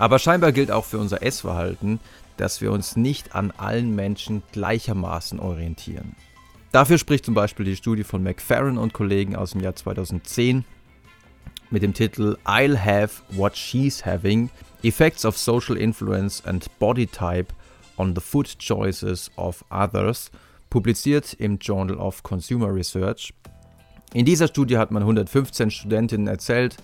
Aber scheinbar gilt auch für unser Essverhalten, dass wir uns nicht an allen Menschen gleichermaßen orientieren. Dafür spricht zum Beispiel die Studie von McFerrin und Kollegen aus dem Jahr 2010 mit dem Titel I'll Have What She's Having Effects of Social Influence and Body Type on the Food Choices of Others, publiziert im Journal of Consumer Research. In dieser Studie hat man 115 Studentinnen erzählt,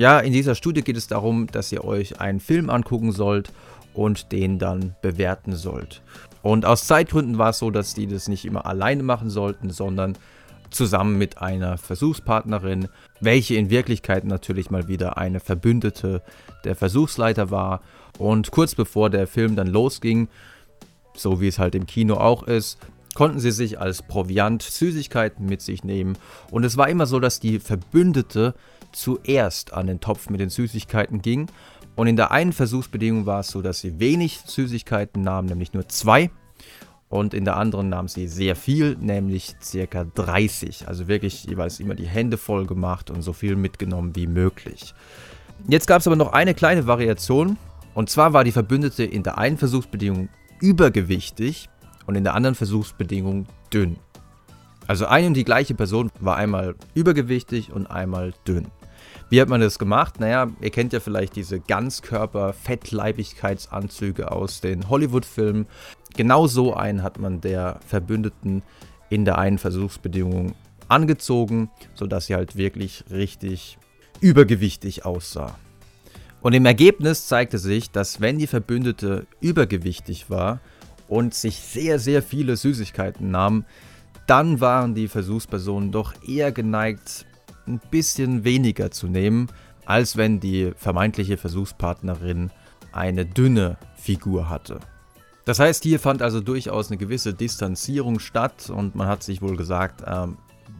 ja, in dieser Studie geht es darum, dass ihr euch einen Film angucken sollt und den dann bewerten sollt. Und aus Zeitgründen war es so, dass die das nicht immer alleine machen sollten, sondern zusammen mit einer Versuchspartnerin, welche in Wirklichkeit natürlich mal wieder eine Verbündete der Versuchsleiter war. Und kurz bevor der Film dann losging, so wie es halt im Kino auch ist, konnten sie sich als Proviant Süßigkeiten mit sich nehmen. Und es war immer so, dass die Verbündete zuerst an den Topf mit den Süßigkeiten ging. Und in der einen Versuchsbedingung war es so, dass sie wenig Süßigkeiten nahmen, nämlich nur zwei. Und in der anderen nahm sie sehr viel, nämlich circa 30. Also wirklich jeweils immer die Hände voll gemacht und so viel mitgenommen wie möglich. Jetzt gab es aber noch eine kleine Variation. Und zwar war die Verbündete in der einen Versuchsbedingung übergewichtig und in der anderen Versuchsbedingung dünn. Also eine und die gleiche Person war einmal übergewichtig und einmal dünn. Wie hat man das gemacht? Naja, ihr kennt ja vielleicht diese Ganzkörper-Fettleibigkeitsanzüge aus den Hollywood-Filmen. Genau so einen hat man der Verbündeten in der einen Versuchsbedingung angezogen, sodass sie halt wirklich richtig übergewichtig aussah. Und im Ergebnis zeigte sich, dass wenn die Verbündete übergewichtig war und sich sehr, sehr viele Süßigkeiten nahm, dann waren die Versuchspersonen doch eher geneigt, ein bisschen weniger zu nehmen, als wenn die vermeintliche Versuchspartnerin eine dünne Figur hatte. Das heißt, hier fand also durchaus eine gewisse Distanzierung statt und man hat sich wohl gesagt, ähm,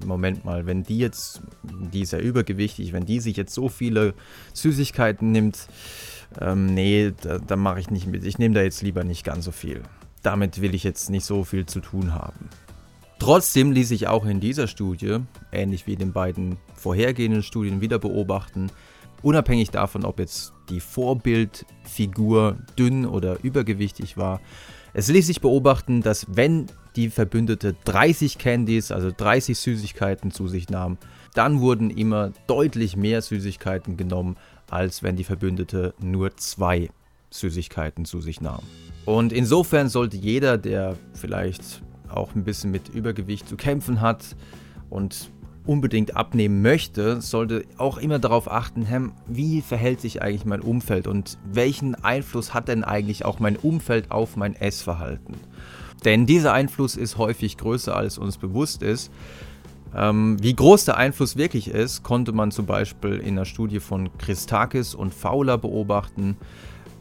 Moment mal, wenn die jetzt, die ist ja übergewichtig, wenn die sich jetzt so viele Süßigkeiten nimmt, ähm, nee, da, da mache ich nicht mit. Ich nehme da jetzt lieber nicht ganz so viel. Damit will ich jetzt nicht so viel zu tun haben. Trotzdem ließ sich auch in dieser Studie, ähnlich wie in den beiden vorhergehenden Studien, wieder beobachten, unabhängig davon, ob jetzt die Vorbildfigur dünn oder übergewichtig war, es ließ sich beobachten, dass wenn die Verbündete 30 Candies, also 30 Süßigkeiten zu sich nahm, dann wurden immer deutlich mehr Süßigkeiten genommen, als wenn die Verbündete nur zwei Süßigkeiten zu sich nahm. Und insofern sollte jeder, der vielleicht auch ein bisschen mit Übergewicht zu kämpfen hat und unbedingt abnehmen möchte, sollte auch immer darauf achten, wie verhält sich eigentlich mein Umfeld und welchen Einfluss hat denn eigentlich auch mein Umfeld auf mein Essverhalten. Denn dieser Einfluss ist häufig größer, als uns bewusst ist. Ähm, wie groß der Einfluss wirklich ist, konnte man zum Beispiel in einer Studie von Christakis und Fowler beobachten,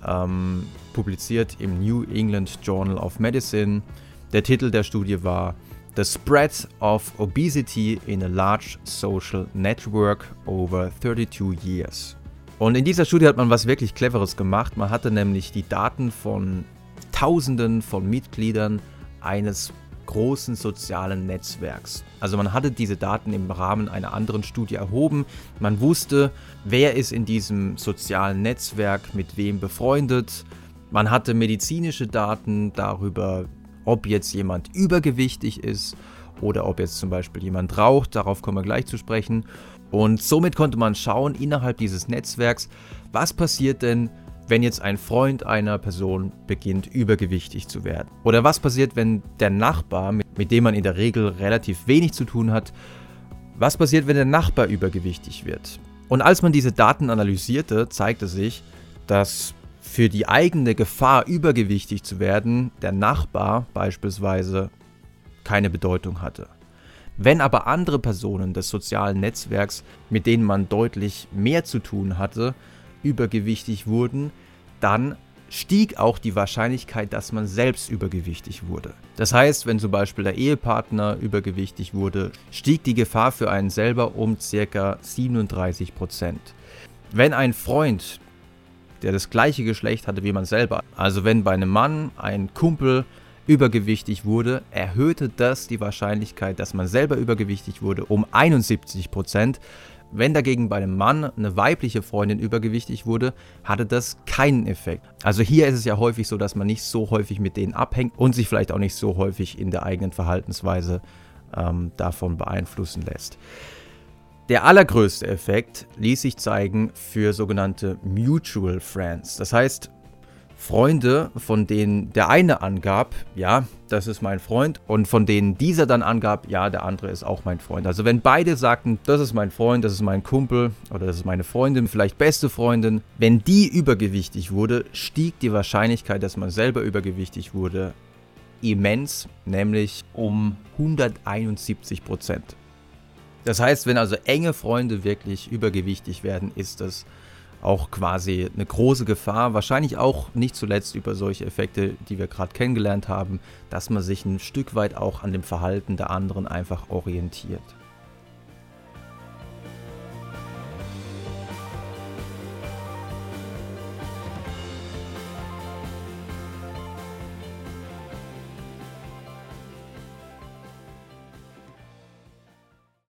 ähm, publiziert im New England Journal of Medicine. Der Titel der Studie war The Spread of Obesity in a Large Social Network over 32 Years. Und in dieser Studie hat man was wirklich Cleveres gemacht. Man hatte nämlich die Daten von Tausenden von Mitgliedern eines großen sozialen Netzwerks. Also man hatte diese Daten im Rahmen einer anderen Studie erhoben. Man wusste, wer ist in diesem sozialen Netzwerk mit wem befreundet. Man hatte medizinische Daten darüber, ob jetzt jemand übergewichtig ist oder ob jetzt zum Beispiel jemand raucht, darauf kommen wir gleich zu sprechen. Und somit konnte man schauen innerhalb dieses Netzwerks, was passiert denn, wenn jetzt ein Freund einer Person beginnt übergewichtig zu werden. Oder was passiert, wenn der Nachbar, mit, dem man in der Regel relativ wenig zu tun hat, was passiert, wenn der Nachbar übergewichtig wird. Und als man diese Daten analysierte, zeigte sich, dass für die eigene Gefahr, übergewichtig zu werden, der Nachbar beispielsweise keine Bedeutung hatte. Wenn aber andere Personen des sozialen Netzwerks, mit denen man deutlich mehr zu tun hatte, übergewichtig wurden, dann stieg auch die Wahrscheinlichkeit, dass man selbst übergewichtig wurde. Das heißt, wenn zum Beispiel der Ehepartner übergewichtig wurde, stieg die Gefahr für einen selber um ca. 37%. Wenn ein Freund der das gleiche Geschlecht hatte wie man selber. Also wenn bei einem Mann ein Kumpel übergewichtig wurde, erhöhte das die Wahrscheinlichkeit, dass man selber übergewichtig wurde, um 71 Prozent. Wenn dagegen bei einem Mann eine weibliche Freundin übergewichtig wurde, hatte das keinen Effekt. Also hier ist es ja häufig so, dass man nicht so häufig mit denen abhängt und sich vielleicht auch nicht so häufig in der eigenen Verhaltensweise ähm, davon beeinflussen lässt. Der allergrößte Effekt ließ sich zeigen für sogenannte Mutual Friends. Das heißt, Freunde, von denen der eine angab, ja, das ist mein Freund, und von denen dieser dann angab, ja, der andere ist auch mein Freund. Also wenn beide sagten, das ist mein Freund, das ist mein Kumpel oder das ist meine Freundin, vielleicht beste Freundin, wenn die übergewichtig wurde, stieg die Wahrscheinlichkeit, dass man selber übergewichtig wurde, immens, nämlich um 171 Prozent. Das heißt, wenn also enge Freunde wirklich übergewichtig werden, ist das auch quasi eine große Gefahr, wahrscheinlich auch nicht zuletzt über solche Effekte, die wir gerade kennengelernt haben, dass man sich ein Stück weit auch an dem Verhalten der anderen einfach orientiert.